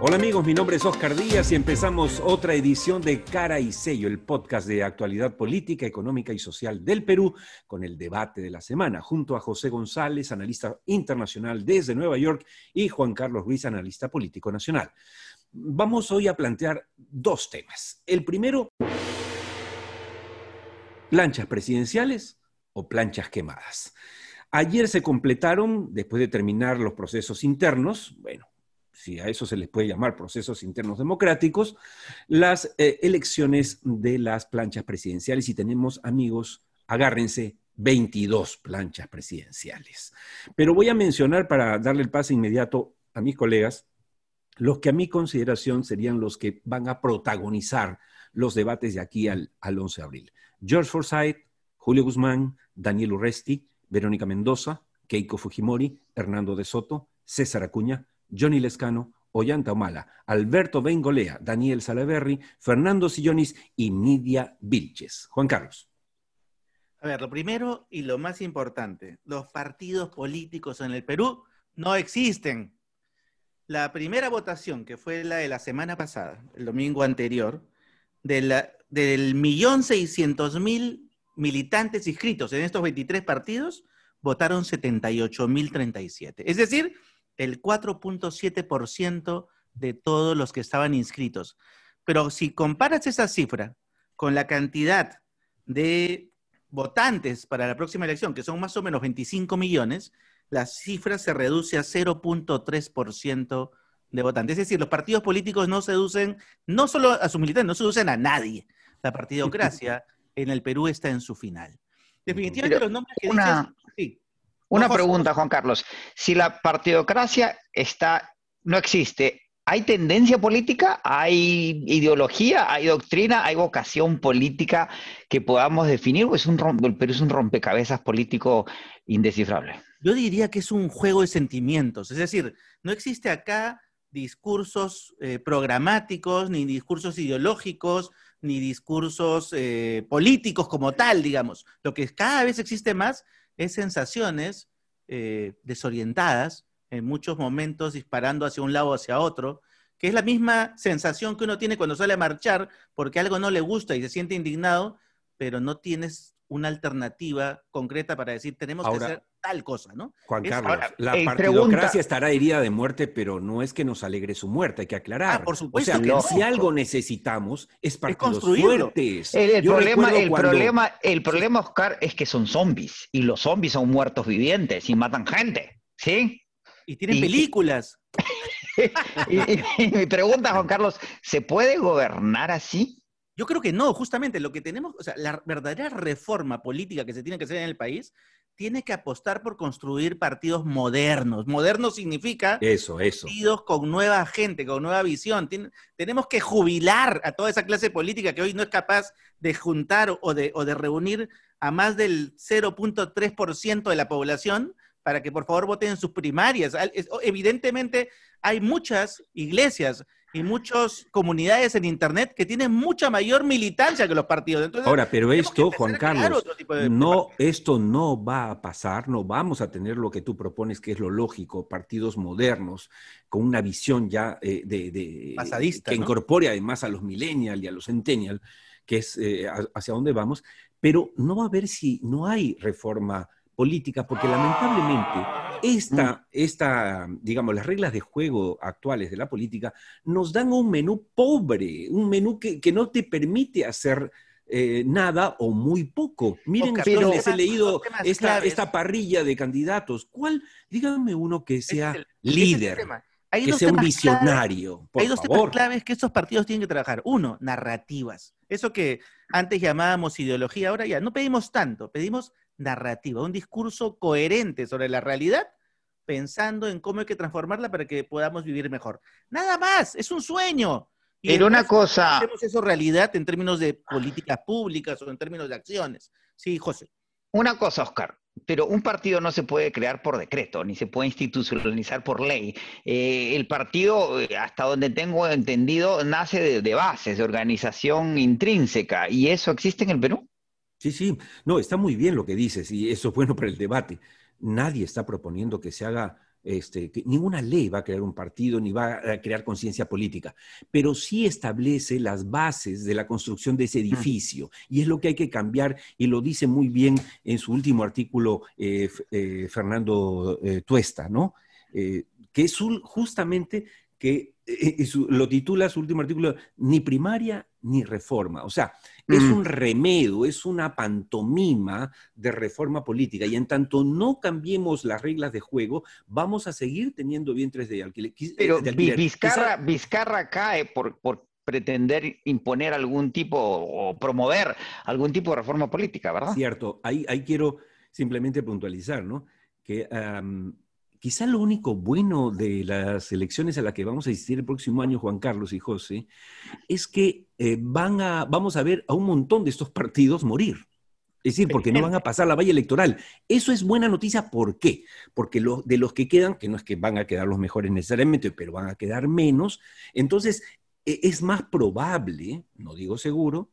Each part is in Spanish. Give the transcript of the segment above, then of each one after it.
Hola amigos, mi nombre es Oscar Díaz y empezamos otra edición de Cara y Sello, el podcast de actualidad política, económica y social del Perú, con el debate de la semana, junto a José González, analista internacional desde Nueva York, y Juan Carlos Ruiz, analista político nacional. Vamos hoy a plantear dos temas. El primero, planchas presidenciales o planchas quemadas. Ayer se completaron, después de terminar los procesos internos, bueno, si a eso se les puede llamar procesos internos democráticos, las eh, elecciones de las planchas presidenciales y tenemos amigos, agárrense, 22 planchas presidenciales. Pero voy a mencionar para darle el paso inmediato a mis colegas los que a mi consideración serían los que van a protagonizar los debates de aquí al, al 11 de abril. George Forsyth, Julio Guzmán, Daniel Urresti, Verónica Mendoza, Keiko Fujimori, Hernando de Soto, César Acuña, Johnny Lescano, Ollanta Humala, Alberto Bengolea, Daniel Salaverri, Fernando Sillonis y Nidia Vilches. Juan Carlos. A ver, lo primero y lo más importante, los partidos políticos en el Perú no existen. La primera votación, que fue la de la semana pasada, el domingo anterior, de del millón seiscientos mil militantes inscritos en estos 23 partidos, votaron 78.037. Es decir, el 4.7% de todos los que estaban inscritos. Pero si comparas esa cifra con la cantidad de votantes para la próxima elección, que son más o menos 25 millones, la cifra se reduce a 0.3% de votantes. Es decir, los partidos políticos no seducen, no solo a sus militantes, no seducen a nadie. La partidocracia en el Perú está en su final. Definitivamente los nombres que una, una pregunta, Juan Carlos. Si la partidocracia está, no existe, ¿hay tendencia política? ¿Hay ideología? ¿Hay doctrina? ¿Hay vocación política que podamos definir? ¿O es un, el Perú es un rompecabezas político indescifrable? Yo diría que es un juego de sentimientos. Es decir, no existe acá discursos eh, programáticos, ni discursos ideológicos, ni discursos eh, políticos como tal, digamos. Lo que cada vez existe más es sensaciones eh, desorientadas, en muchos momentos disparando hacia un lado o hacia otro, que es la misma sensación que uno tiene cuando sale a marchar porque algo no le gusta y se siente indignado, pero no tienes una alternativa concreta para decir tenemos que hacer tal cosa, ¿no? Juan Carlos, la partidocracia estará herida de muerte, pero no es que nos alegre su muerte, hay que aclarar. Ah, por supuesto. O sea, si algo necesitamos es partidos fuertes. El, problema, el, problema, el problema, Oscar, es que son zombies, y los zombies son muertos vivientes y matan gente, ¿sí? Y tienen películas. y mi pregunta, Juan Carlos, ¿se puede gobernar así? Yo creo que no, justamente lo que tenemos, o sea, la verdadera reforma política que se tiene que hacer en el país tiene que apostar por construir partidos modernos. Moderno significa eso, eso. partidos con nueva gente, con nueva visión. tenemos que jubilar a toda esa clase política que hoy no es capaz de juntar o de, o de reunir a más del 0.3% de la población para que por favor voten en sus primarias. Evidentemente hay muchas iglesias y muchas comunidades en Internet que tienen mucha mayor militancia que los partidos. Ahora, pero esto, Juan Carlos, no, esto no va a pasar, no vamos a tener lo que tú propones, que es lo lógico, partidos modernos, con una visión ya eh, de, Pasadista, que incorpore además a los millennials y a los centennials, que es eh, hacia dónde vamos, pero no va a haber si no hay reforma política, porque lamentablemente esta, mm. esta, digamos, las reglas de juego actuales de la política nos dan un menú pobre, un menú que, no te permite hacer eh, nada o muy poco. Miren, yo les he leído esta, esta, parrilla de candidatos. ¿Cuál? Díganme uno que sea líder. que sea un visionario. hay dos temas claves que estos partidos tienen que trabajar. Uno, narrativas. Eso que antes llamábamos ideología, ahora ya no pedimos tanto, pedimos narrativa, un discurso coherente sobre la realidad, pensando en cómo hay que transformarla para que podamos vivir mejor. Nada más, es un sueño. Y Pero una cosa... Hacemos eso realidad en términos de políticas públicas o en términos de acciones. Sí, José. Una cosa, Oscar, pero un partido no se puede crear por decreto, ni se puede institucionalizar por ley. Eh, el partido, eh, hasta donde tengo entendido, nace de, de, bases, de organización intrínseca, y eso existe en el Perú. Sí, sí, no, está muy bien lo que dices y eso es bueno para el debate. Nadie está proponiendo que se haga este, ninguna ley va a crear un partido ni va a crear conciencia política, pero sí establece las bases de la construcción de ese edificio. Y es lo que hay que cambiar, y lo dice muy bien en su último artículo eh, eh, Fernando eh, Tuesta, ¿no? que es justamente que lo titula su último artículo, ni primaria ni reforma. O sea, es mm. un remedio, es una pantomima de reforma política. Y en tanto no cambiemos las reglas de juego, vamos a seguir teniendo vientres de alquiler. Pero Vizcarra, cae por, pretender imponer algún tipo o promover algún tipo de reforma política, ¿verdad? Cierto. Ahí, ahí quiero simplemente puntualizar, ¿no? Que quizá lo único bueno de las elecciones a las que vamos a asistir el próximo año, Juan Carlos y José, es que eh, van a, vamos a ver a un montón de estos partidos morir. Es decir, porque no van a pasar la valla electoral. Eso es buena noticia, ¿por qué? Porque de los que quedan, que no es que van a quedar los mejores necesariamente, pero van a quedar menos, entonces e, es más probable, no digo seguro,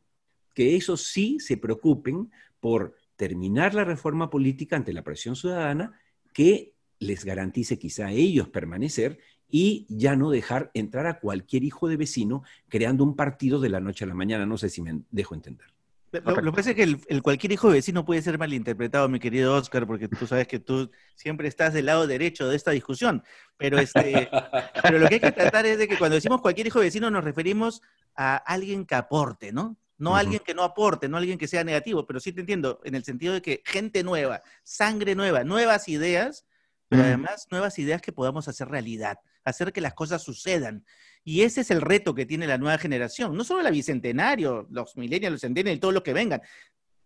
que esos sí se preocupen por terminar la reforma política ante la presión ciudadana que les garantice quizá a ellos permanecer y ya no dejar entrar a cualquier hijo de vecino creando un partido de la noche a la mañana. No sé si me dejo entender. Lo, que pasa es que el, cualquier hijo de vecino puede ser malinterpretado, mi querido Oscar, porque tú sabes que tú siempre estás del lado derecho de esta discusión. Pero, este, pero lo que hay que tratar es de que cuando decimos cualquier hijo de vecino nos referimos a alguien que aporte, ¿no? No alguien que no aporte, no alguien que sea negativo, pero sí te entiendo, en el sentido de que gente nueva, sangre nueva, nuevas ideas, pero además nuevas ideas que podamos hacer realidad, hacer que las cosas sucedan. Y ese es el reto que tiene la nueva generación, no solo la bicentenario, los millennials, los centenarios y todo lo que vengan.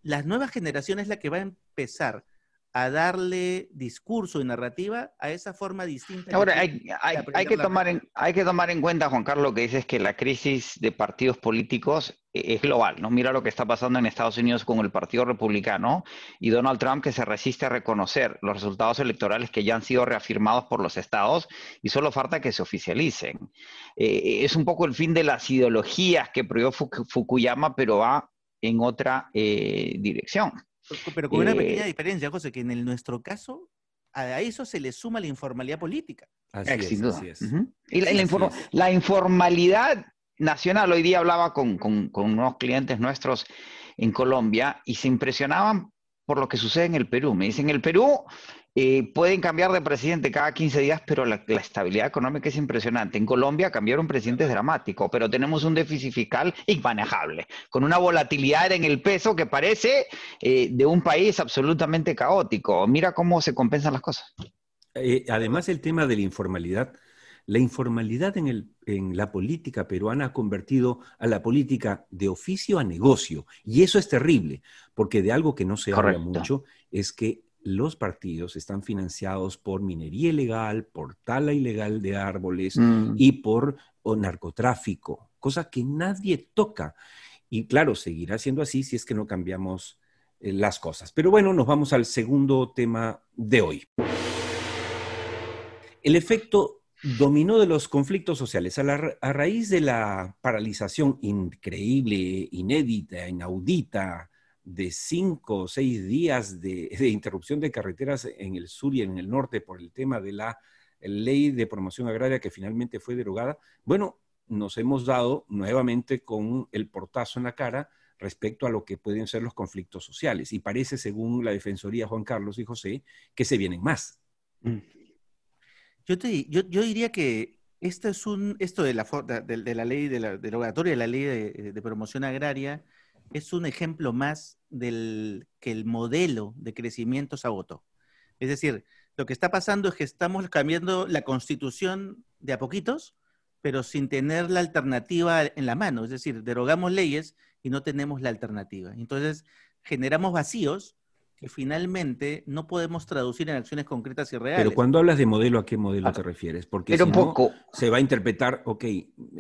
Las nuevas generaciones es la que va a empezar a darle discurso y narrativa a esa forma distinta. Ahora, hay, que tomar en, hay que tomar en cuenta, Juan Carlos, que dices que la crisis de partidos políticos e, es global, ¿no? Mira lo que está pasando en Estados Unidos con el Partido Republicano y Donald Trump que se resiste a reconocer los resultados electorales que ya han sido reafirmados por los estados y solo falta que se oficialicen. Eh, es un poco el fin de las ideologías que prohibió Fukuyama, pero va en otra eh, dirección. Pero con una pequeña eh, diferencia, José, que en nuestro caso a eso se le suma la informalidad política. Así es, Así es. Y la, informalidad nacional, hoy día hablaba con, con, unos clientes nuestros en Colombia y se impresionaban por lo que sucede en el Perú. Me dicen, el Perú eh, pueden cambiar de presidente cada 15 días, pero la, estabilidad económica es impresionante. En Colombia cambiar un presidente es dramático, pero tenemos un déficit fiscal inmanejable, con una volatilidad en el peso que parece eh, de un país absolutamente caótico. Mira cómo se compensan las cosas. Eh, además, el tema de la informalidad. La informalidad en, el, en, la política peruana ha convertido a la política de oficio a negocio. Y eso es terrible, porque de algo que no se habla mucho es que los partidos están financiados por minería ilegal, por tala ilegal de árboles mm. y por narcotráfico, cosa que nadie toca. Y claro, seguirá siendo así si es que no cambiamos eh, las cosas. Pero bueno, nos vamos al segundo tema de hoy. El efecto dominó de los conflictos sociales. A, raíz de la paralización increíble, inédita, inaudita, de cinco o seis días de, interrupción de carreteras en el sur y en el norte por el tema de la ley de promoción agraria que finalmente fue derogada, bueno, nos hemos dado nuevamente con el portazo en la cara respecto a lo que pueden ser los conflictos sociales. Y parece, según la Defensoría Juan Carlos y José, que se vienen más. Mm. Yo, diría que esto, es un, de, la, de, ley, de derogatoria de la ley de promoción agraria, es un ejemplo más del que el modelo de crecimiento se agotó. Es decir, lo que está pasando es que estamos cambiando la constitución de a poquitos, pero sin tener la alternativa en la mano. Es decir, derogamos leyes y no tenemos la alternativa. Entonces, generamos vacíos que finalmente no podemos traducir en acciones concretas y reales. Pero cuando hablas de modelo, ¿a qué modelo ah, te refieres? Porque si poco. se va a interpretar, ok,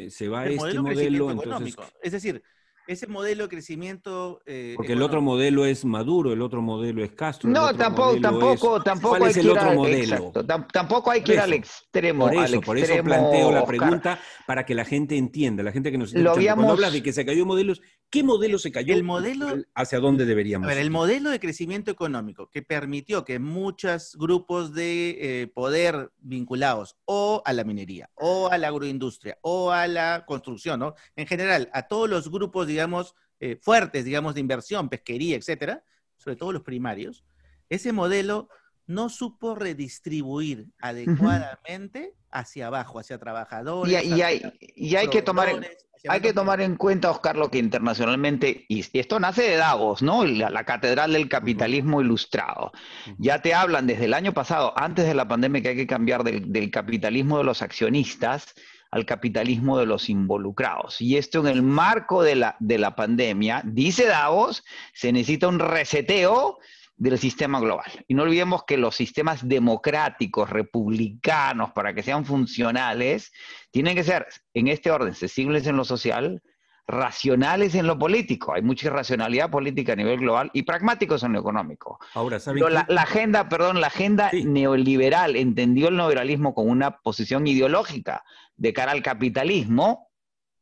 se va a este modelo, entonces... Es decir, ese modelo de crecimiento. Eh, Porque el otro modelo es Maduro, el otro modelo es Castro. No, tampoco, tampoco, tampoco hay que ir al, modelo? tampoco hay que ir al extremo. Por eso, por eso planteo la pregunta para que la gente entienda, la gente que nos está Cuando hablas de que se cayó modelos, ¿Qué modelo se cayó? El modelo, ¿Hacia dónde deberíamos ir? El modelo de crecimiento económico que permitió que muchos grupos de eh, poder vinculados o a la minería, o a la agroindustria, o a la construcción, ¿no? En general, a todos los grupos, digamos, eh, fuertes, digamos, de inversión, pesquería, etcétera, sobre todo los primarios, ese modelo no supo redistribuir adecuadamente hacia abajo, hacia trabajadores. Y, hay, que tomar en, hay que tomar en cuenta, Oscar, lo que internacionalmente, y esto nace de Davos, ¿no? La, Catedral del Capitalismo Ilustrado. Ya te hablan desde el año pasado, antes de la pandemia, que hay que cambiar del, capitalismo de los accionistas al capitalismo de los involucrados. Y esto en el marco de la, de la pandemia, dice Davos, se necesita un reseteo del sistema global. Y no olvidemos que los sistemas democráticos, republicanos, para que sean funcionales, tienen que ser, en este orden, sensibles en lo social, racionales en lo político. Hay mucha irracionalidad política a nivel global y pragmáticos en lo económico. Ahora, ¿saben la, la, agenda, perdón, la agenda neoliberal entendió el neoliberalismo como una posición ideológica de cara al capitalismo,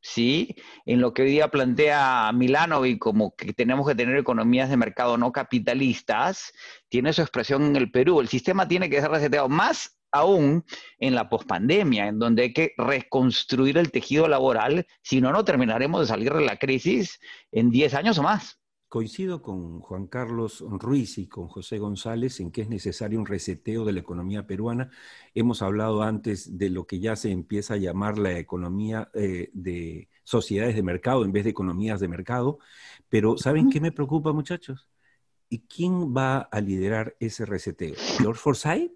¿sí? En lo que hoy día plantea Milanovic como que tenemos que tener economías de mercado no capitalistas, tiene su expresión en el Perú. El sistema tiene que ser reseteado más aún en la pospandemia, en donde hay que reconstruir el tejido laboral, si no, no terminaremos de salir de la crisis en 10 años o más. Coincido con Juan Carlos Ruiz y con José González en que es necesario un reseteo de la economía peruana. Hemos hablado antes de lo que ya se empieza a llamar la economía eh, de sociedades de mercado en vez de economías de mercado. Pero ¿saben qué me preocupa, muchachos? ¿Y quién va a liderar ese reseteo? ¿George Forsyth?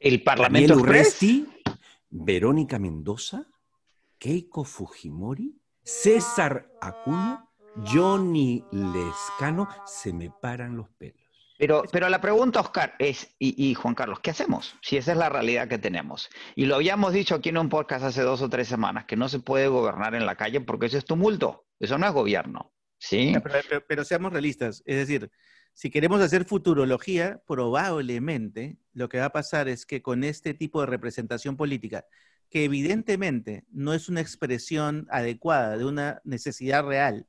¿El Parlamento Daniel Urresti? ¿Verónica Mendoza? ¿Keiko Fujimori? ¿César Acuña? Johnny Lescano, se me paran los pelos. Pero, pero la pregunta, Oscar, es, y, Juan Carlos, ¿qué hacemos? Si esa es la realidad que tenemos. Y lo habíamos dicho aquí en un podcast hace dos o tres semanas, que no se puede gobernar en la calle porque eso es tumulto, eso no es gobierno. ¿sí? pero seamos realistas, es decir, si queremos hacer futurología, probablemente lo que va a pasar es que con este tipo de representación política, que evidentemente no es una expresión adecuada de una necesidad real,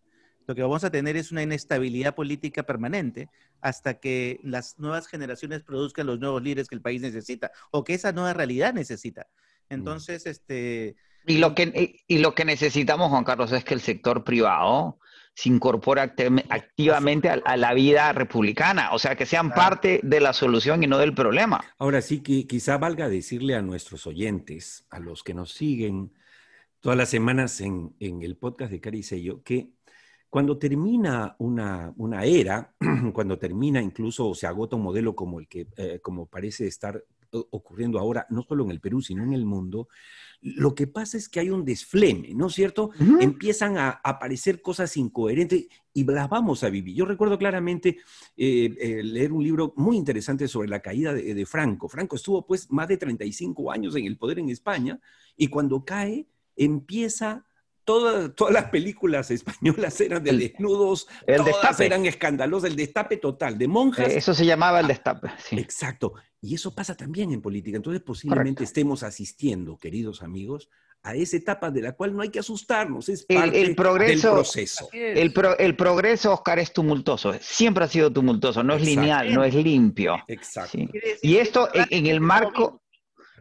lo que vamos a tener es una inestabilidad política permanente hasta que las nuevas generaciones produzcan los nuevos líderes que el país necesita o que esa nueva realidad necesita. Mm. Entonces, este... Y lo que, y lo que necesitamos, Juan Carlos, es que el sector privado se incorpore activamente a, la vida republicana, o sea, que sean parte de la solución y no del problema. Ahora sí, que quizá valga decirle a nuestros oyentes, a los que nos siguen todas las semanas en, en el podcast de Cari Sello, que cuando termina una, era, cuando termina incluso o se agota un modelo como el que eh, como parece estar ocurriendo ahora, no solo en el Perú, sino en el mundo, lo que pasa es que hay un desfleme, ¿no es cierto? Empiezan a, aparecer cosas incoherentes y las vamos a vivir. Yo recuerdo claramente eh, eh, leer un libro muy interesante sobre la caída de, de, Franco. Franco estuvo pues más de 35 años en el poder en España y cuando cae empieza todas, todas las películas españolas eran de desnudos, el todas destape. eran escandalosas, el destape total, de monjas. Eso se llamaba el destape. Exacto. Y eso pasa también en política. Entonces, posiblemente estemos asistiendo, queridos amigos, a esa etapa de la cual no hay que asustarnos, es parte el, progreso, del proceso. El, el, progreso, Oscar, es tumultuoso, siempre ha sido tumultuoso, no es lineal, no es limpio. Exacto. Y esto en, el marco...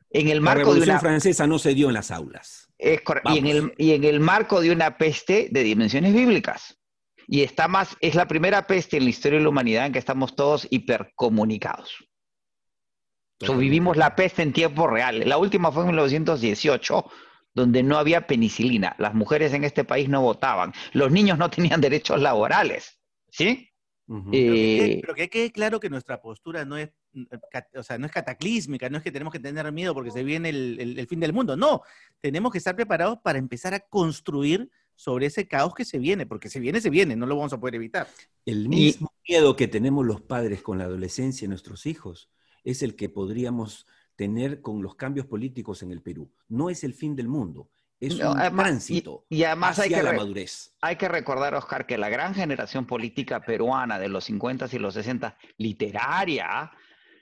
En el marco la Revolución Francesa no se dio en las aulas. Es y, en el, y en el marco de una peste de dimensiones bíblicas. Y está más, es la primera peste en la historia de la humanidad en que estamos todos hipercomunicados. vivimos la peste en tiempo real. La última fue en 1918, donde no había penicilina. Las mujeres en este país no votaban. Los niños no tenían derechos laborales. ¿Sí? Eh, pero, que, quede claro que nuestra postura no es, o sea, no es cataclísmica, no es que tenemos que tener miedo porque se viene el, fin del mundo, no, tenemos que estar preparados para empezar a construir sobre ese caos que se viene, porque se viene, se viene, no lo vamos a poder evitar. El mismo miedo que tenemos los padres con la adolescencia de nuestros hijos es el que podríamos tener con los cambios políticos en el Perú. No es el fin del mundo, es un tránsito y, además hacia hay que la madurez. Hay que recordar, Oscar, que la gran generación política peruana de los 50 y los 60, literaria,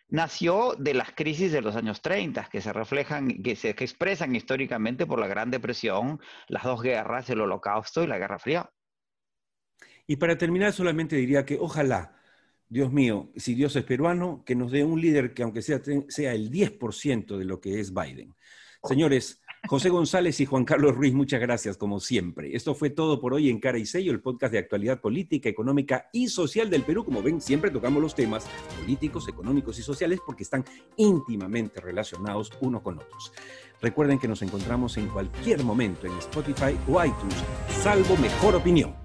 nació de las crisis de los años 30, que se reflejan, que se expresan históricamente por la Gran Depresión, las dos guerras, el Holocausto y la Guerra Fría. Y para terminar, solamente diría que ojalá, Dios mío, si Dios es peruano, que nos dé un líder que aunque sea, sea el 10% de lo que es Biden. Señores, José González y Juan Carlos Ruiz, muchas gracias, como siempre. Esto fue todo por hoy en Cara y Sello, el podcast de actualidad política, económica y social del Perú. Como ven, siempre tocamos los temas políticos, económicos y sociales porque están íntimamente relacionados unos con otros. Recuerden que nos encontramos en cualquier momento en Spotify o iTunes, salvo mejor opinión.